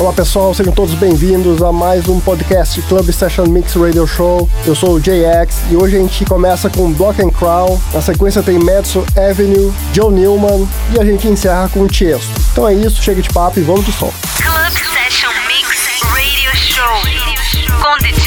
Olá pessoal, sejam todos bem-vindos a mais um podcast Club Session Mix Radio Show. Eu sou o JX e hoje a gente começa com Block and Crown, na sequência tem Madison Avenue, Joe Newman e a gente encerra com Tiesto. Então é isso, chega de papo e vamos de som. Club Session Mix Radio Show com DJ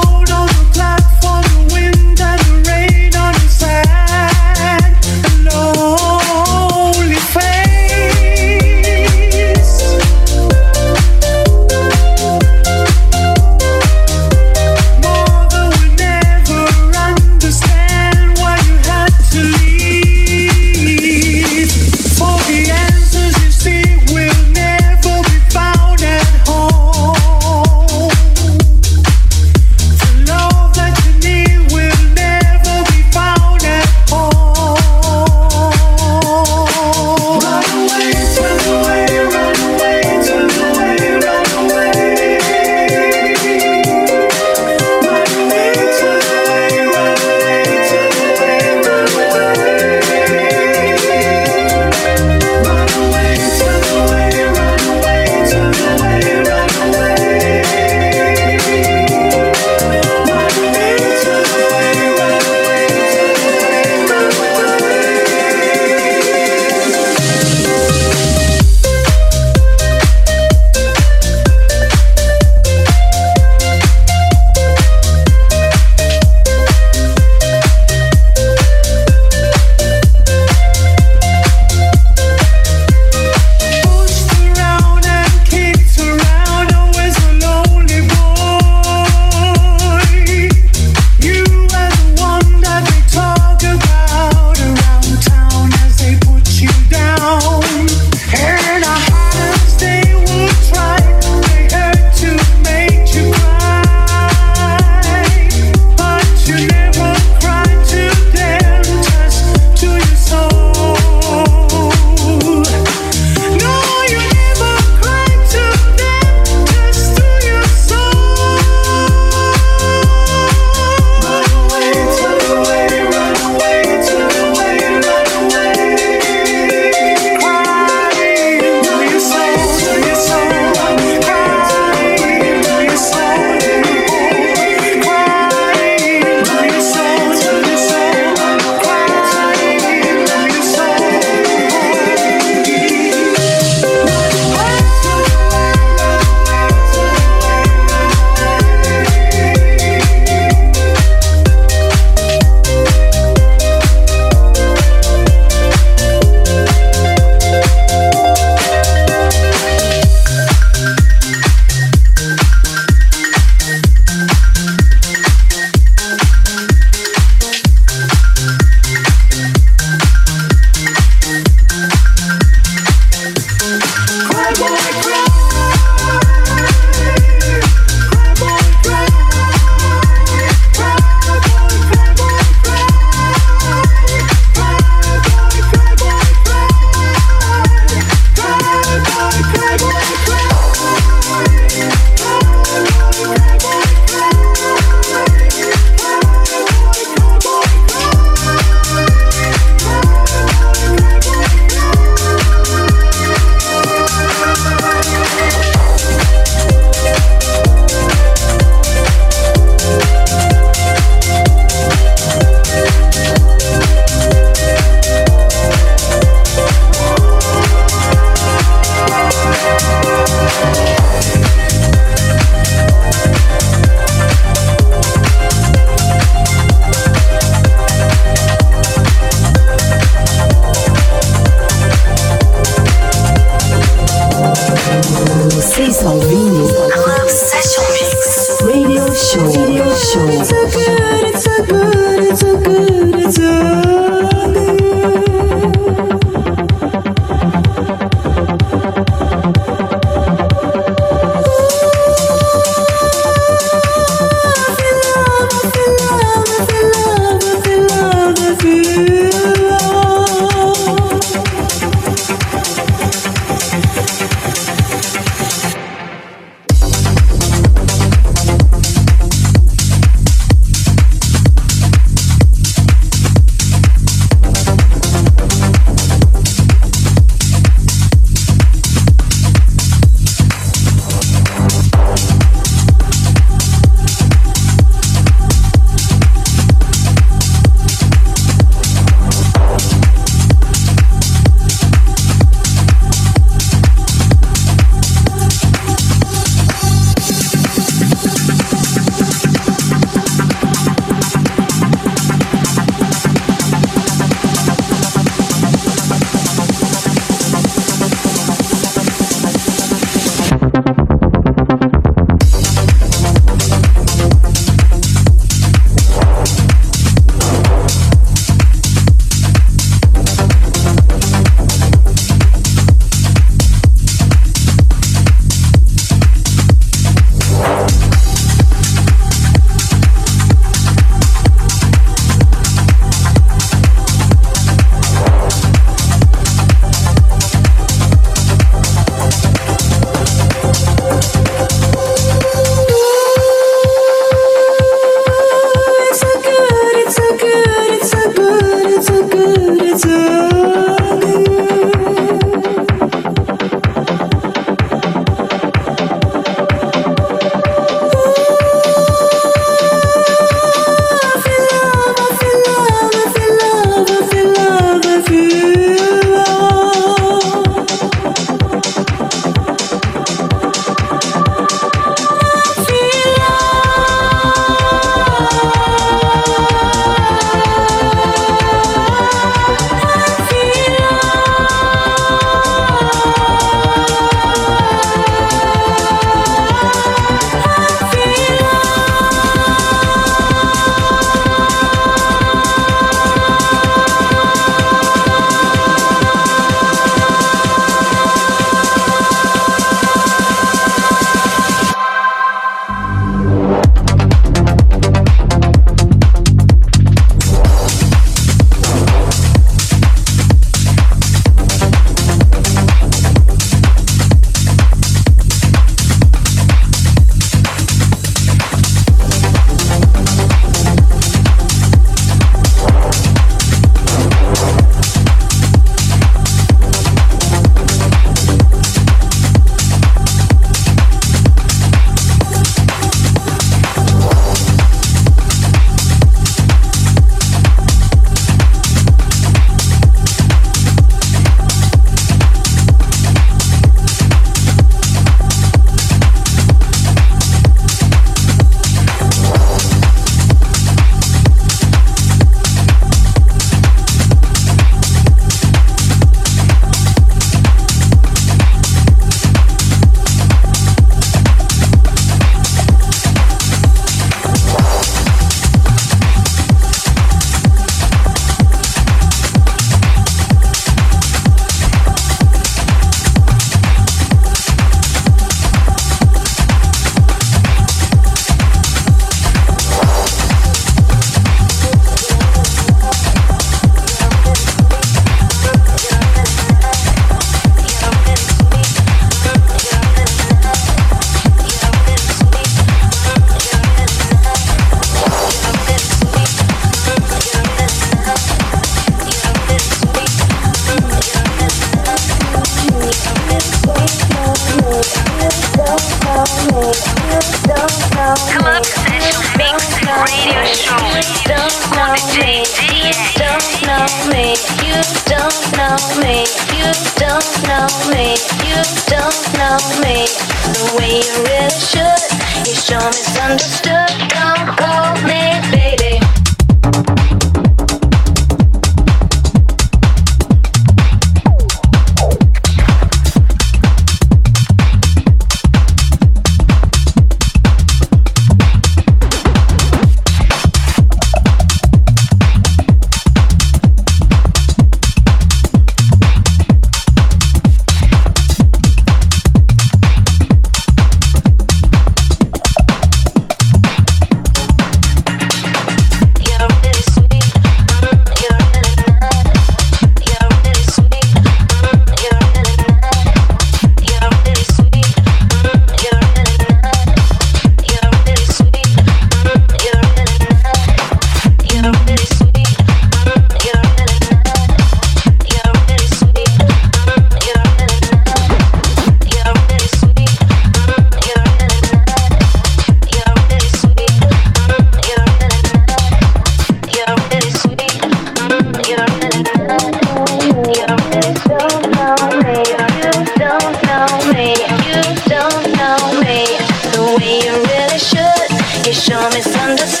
You sure misunderstood.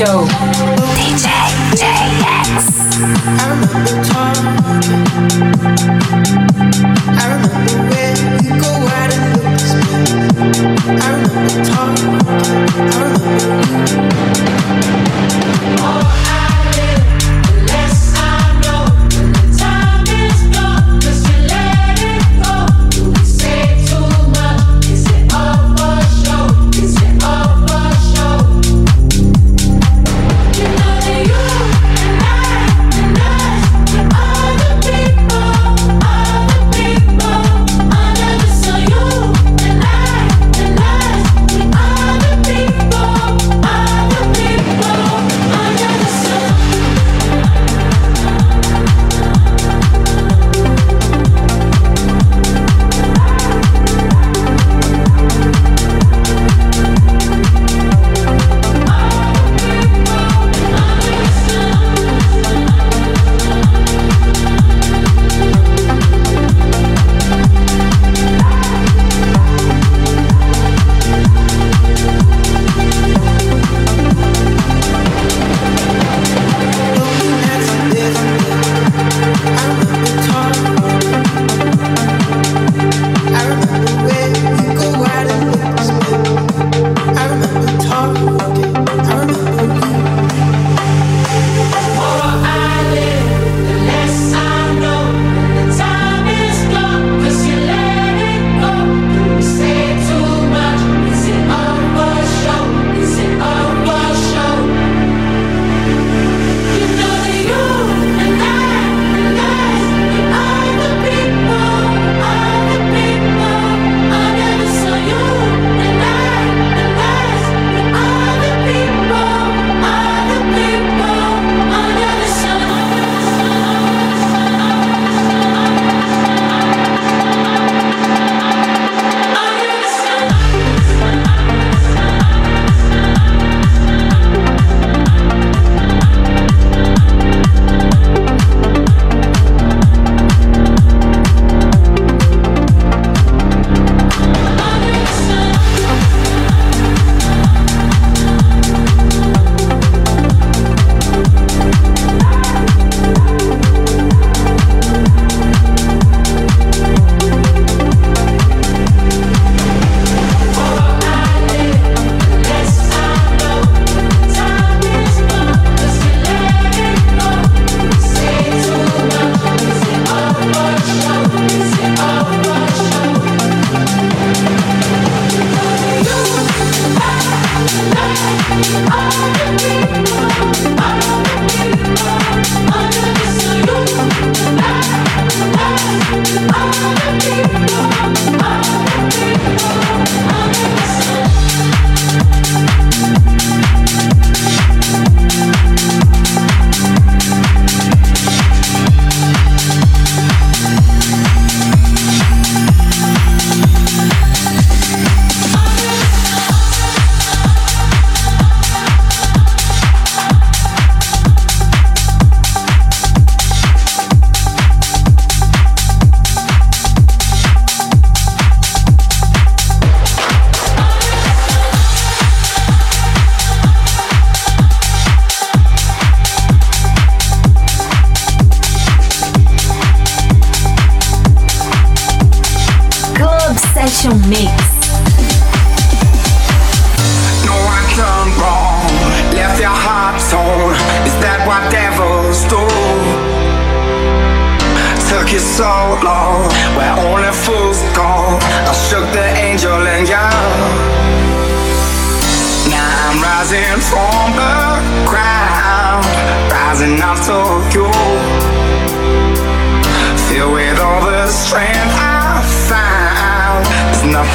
Show.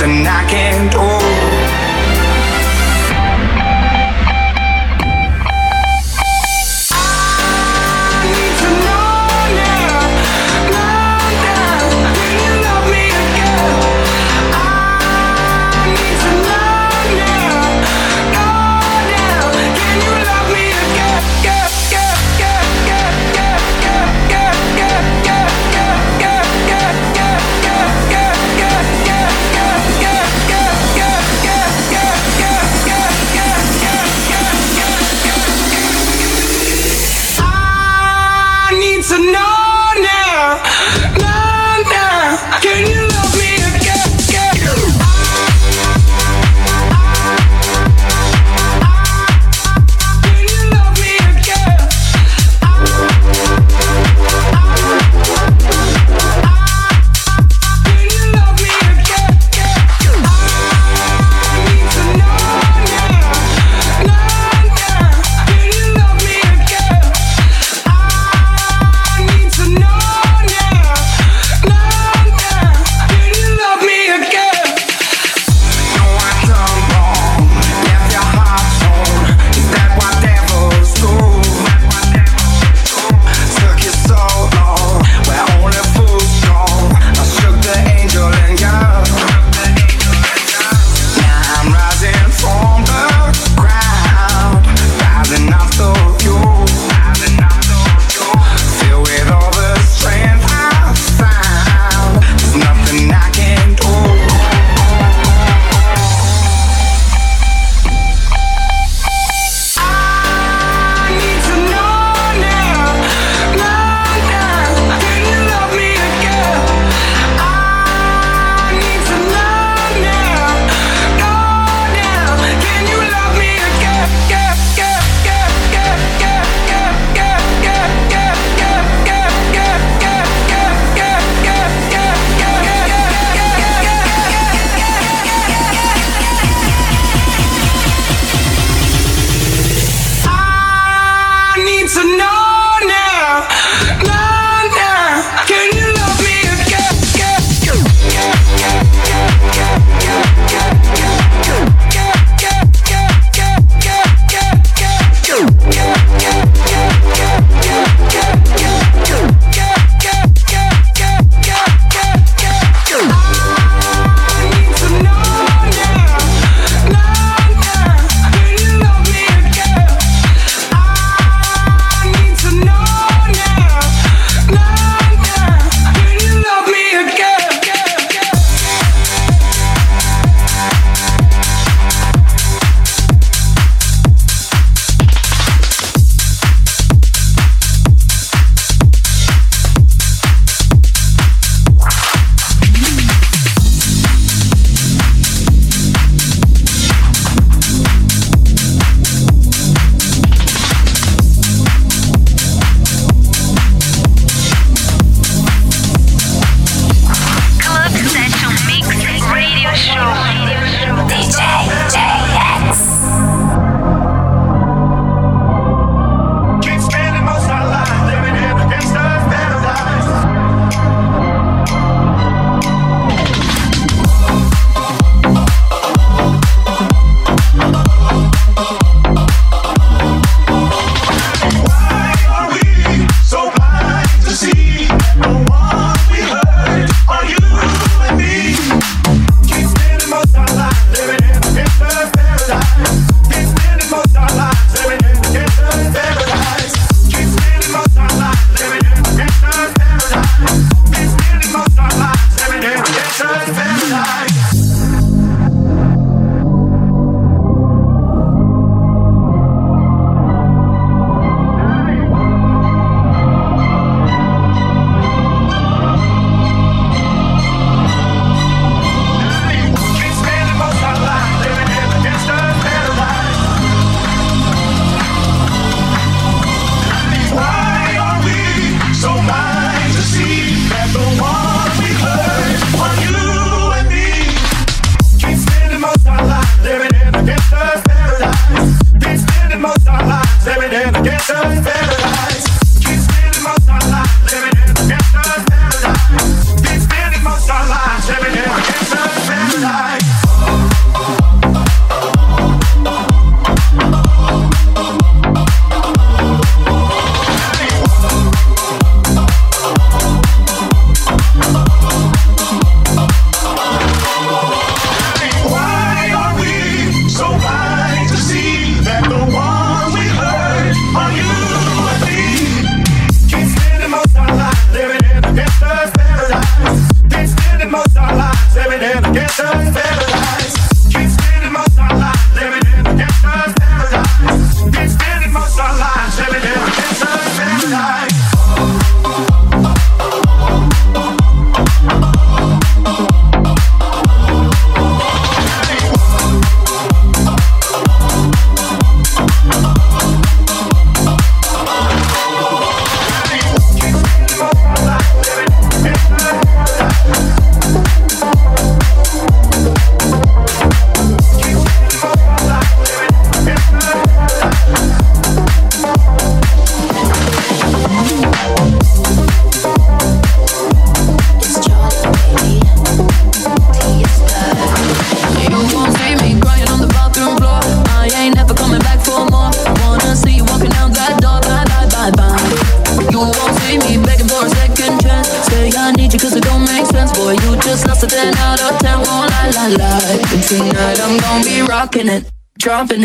Nothing I can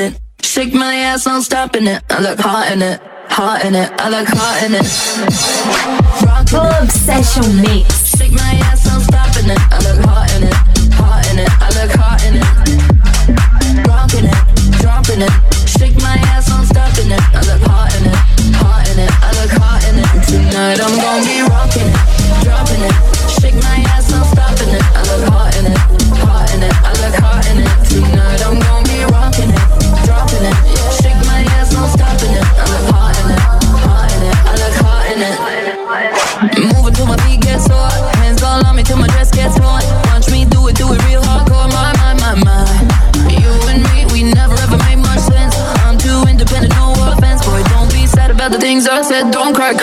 it. Shake my ass, I'm stopping it. I look hot in it, hot in it. I look hot in it. Rock Full obsession mix. Shake my ass, I'm stopping it. I look hot in it.